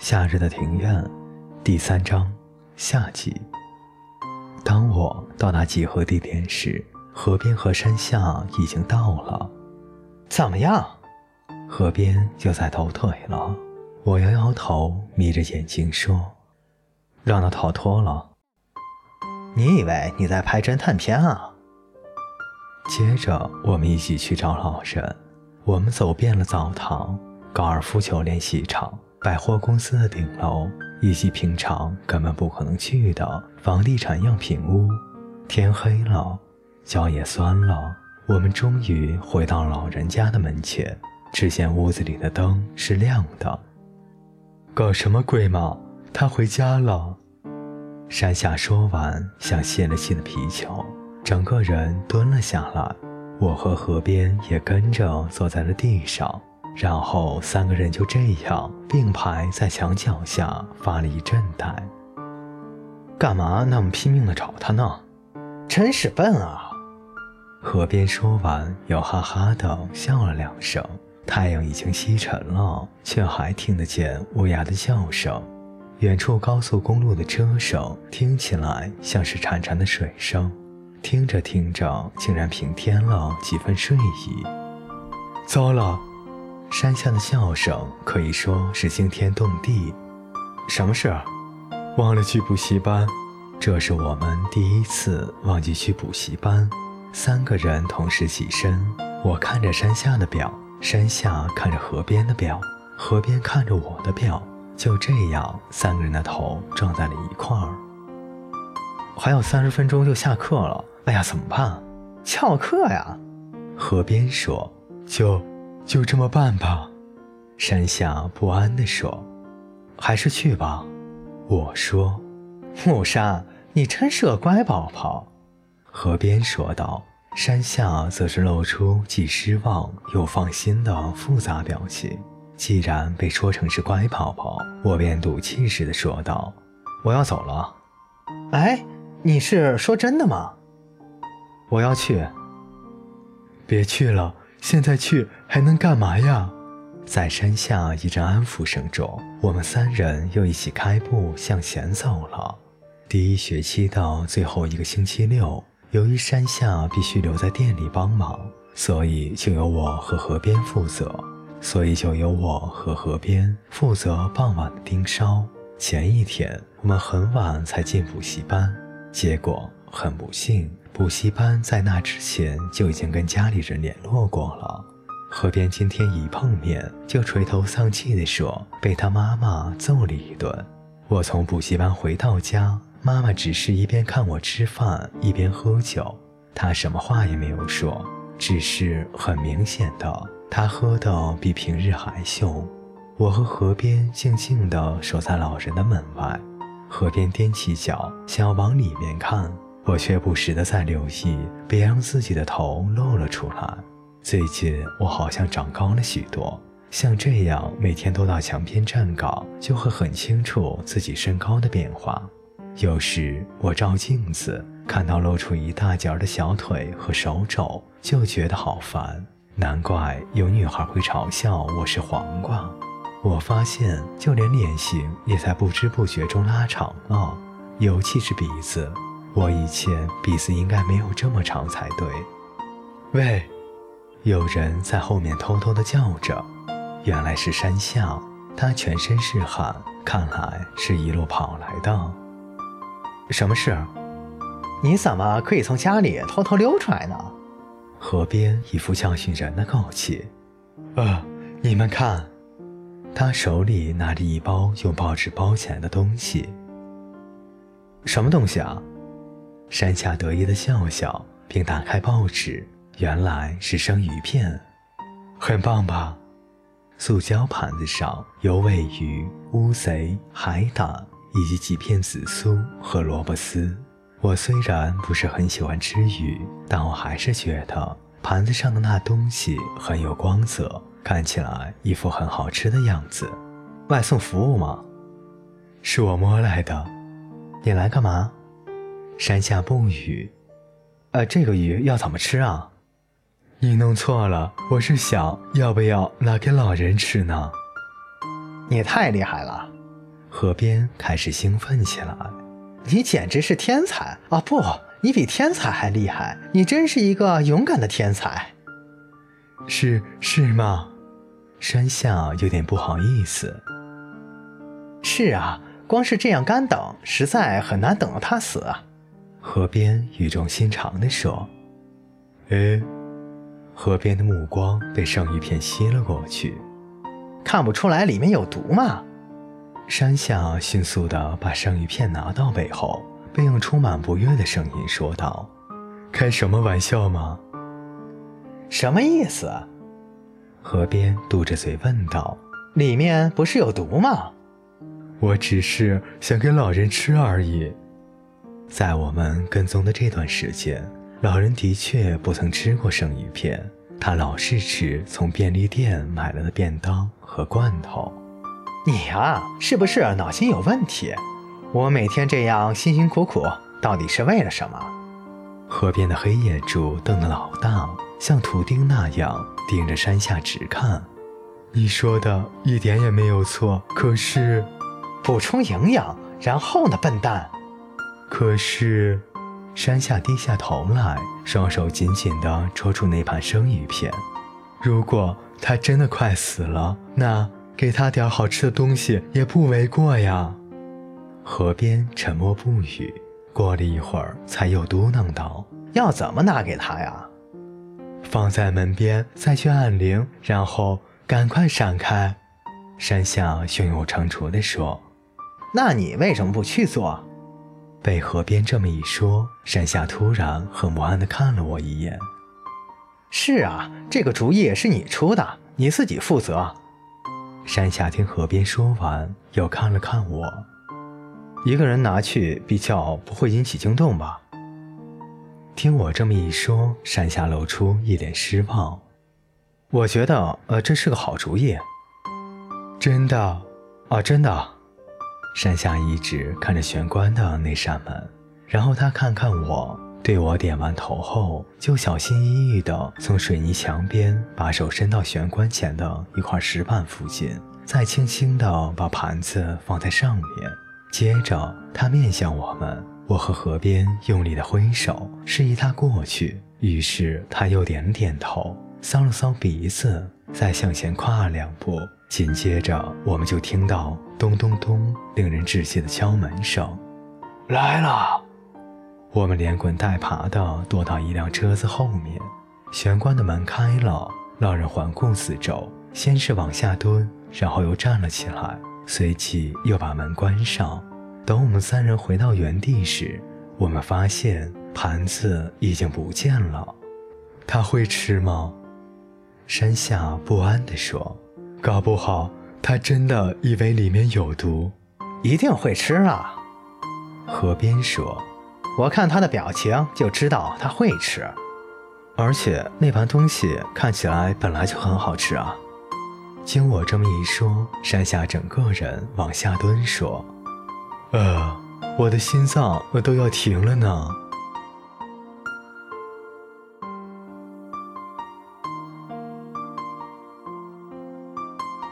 夏日的庭院，第三章，夏季。当我到达集合地点时，河边和山下已经到了。怎么样？河边就在抖腿了。我摇摇头，眯着眼睛说：“让他逃脱了。”你以为你在拍侦探片啊？接着，我们一起去找老人。我们走遍了澡堂、高尔夫球练习场。百货公司的顶楼，以及平常根本不可能去的房地产样品屋。天黑了，脚也酸了。我们终于回到老人家的门前，只见屋子里的灯是亮的。搞什么鬼嘛！他回家了。山下说完，像泄了气的皮球，整个人蹲了下来。我和河边也跟着坐在了地上。然后三个人就这样并排在墙角下发了一阵呆。干嘛那么拼命的找他呢？真是笨啊！河边说完，又哈哈的笑了两声。太阳已经西沉了，却还听得见乌鸦的叫声。远处高速公路的车声听起来像是潺潺的水声，听着听着，竟然平添了几分睡意。糟了！山下的笑声可以说是惊天动地。什么事？忘了去补习班。这是我们第一次忘记去补习班。三个人同时起身，我看着山下的表，山下看着河边的表，河边看着我的表。就这样，三个人的头撞在了一块儿。还有三十分钟就下课了。哎呀，怎么办？翘课呀？河边说：“就。”就这么办吧，山下不安地说：“还是去吧。”我说：“木山，你真是个乖宝宝。”河边说道。山下则是露出既失望又放心的复杂表情。既然被说成是乖宝宝，我便赌气似的说道：“我要走了。”哎，你是说真的吗？我要去。别去了。现在去还能干嘛呀？在山下一阵安抚声中，我们三人又一起开步向前走了。第一学期到最后一个星期六，由于山下必须留在店里帮忙，所以就由我和河边负责。所以就由我和河边负责傍晚的盯梢。前一天我们很晚才进补习班，结果很不幸。补习班在那之前就已经跟家里人联络过了。河边今天一碰面就垂头丧气地说被他妈妈揍了一顿。我从补习班回到家，妈妈只是一边看我吃饭一边喝酒，她什么话也没有说，只是很明显的，她喝的比平日还凶。我和河边静静地守在老人的门外，河边踮起脚想要往里面看。我却不时地在留意，别让自己的头露了出来。最近我好像长高了许多，像这样每天都到墙边站岗，就会很清楚自己身高的变化。有时我照镜子，看到露出一大截的小腿和手肘，就觉得好烦。难怪有女孩会嘲笑我是黄瓜。我发现，就连脸型也在不知不觉中拉长了，尤其是鼻子。我以前鼻子应该没有这么长才对。喂，有人在后面偷偷的叫着，原来是山下，他全身是汗，看来是一路跑来的。什么事？你怎么可以从家里偷偷溜出来呢？河边一副教训人的口气。啊，你们看，他手里拿着一包用报纸包起来的东西。什么东西啊？山下得意的笑笑，并打开报纸，原来是生鱼片，很棒吧？塑胶盘子上有尾鱼、乌贼、海胆，以及几片紫苏和萝卜丝。我虽然不是很喜欢吃鱼，但我还是觉得盘子上的那东西很有光泽，看起来一副很好吃的样子。外送服务吗？是我摸来的。你来干嘛？山下不语，呃，这个鱼要怎么吃啊？你弄错了，我是想要不要拿给老人吃呢？你太厉害了，河边开始兴奋起来。你简直是天才啊！不，你比天才还厉害！你真是一个勇敢的天才。是是吗？山下有点不好意思。是啊，光是这样干等，实在很难等到他死啊。河边语重心长地说：“哎。”河边的目光被生鱼片吸了过去，看不出来里面有毒吗？山下迅速地把生鱼片拿到背后，并用充满不悦的声音说道：“开什么玩笑吗？什么意思？”河边嘟着嘴问道：“里面不是有毒吗？”我只是想给老人吃而已。在我们跟踪的这段时间。老人的确不曾吃过生鱼片，他老是吃从便利店买来的便当和罐头。你呀，是不是脑筋有问题？我每天这样辛辛苦苦，到底是为了什么？河边的黑眼珠瞪得老大，像图钉那样盯着山下直看。你说的一点也没有错，可是，补充营养，然后呢，笨蛋？可是。山下低下头来，双手紧紧地捉住那盘生鱼片。如果他真的快死了，那给他点好吃的东西也不为过呀。河边沉默不语，过了一会儿，才又嘟囔道：“要怎么拿给他呀？放在门边，再去按铃，然后赶快闪开。”山下胸有成竹地说：“那你为什么不去做？”被河边这么一说，山下突然很不安地看了我一眼。是啊，这个主意是你出的，你自己负责。山下听河边说完，又看了看我，一个人拿去比较不会引起惊动吧？听我这么一说，山下露出一脸失望。我觉得，呃，这是个好主意。真的？啊，真的。山下一直看着玄关的那扇门，然后他看看我，对我点完头后，就小心翼翼地从水泥墙边把手伸到玄关前的一块石板附近，再轻轻地把盘子放在上面。接着，他面向我们，我和河边用力地挥手，示意他过去。于是他又点了点头，搔了搔鼻子，再向前跨两步。紧接着，我们就听到咚咚咚，令人窒息的敲门声。来了，我们连滚带爬地躲到一辆车子后面。玄关的门开了，老人环顾四周，先是往下蹲，然后又站了起来，随即又把门关上。等我们三人回到原地时，我们发现盘子已经不见了。他会吃吗？山下不安地说。搞不好他真的以为里面有毒，一定会吃啊。河边说：“我看他的表情就知道他会吃，而且那盘东西看起来本来就很好吃啊。”经我这么一说，山下整个人往下蹲，说：“呃，我的心脏都要停了呢。”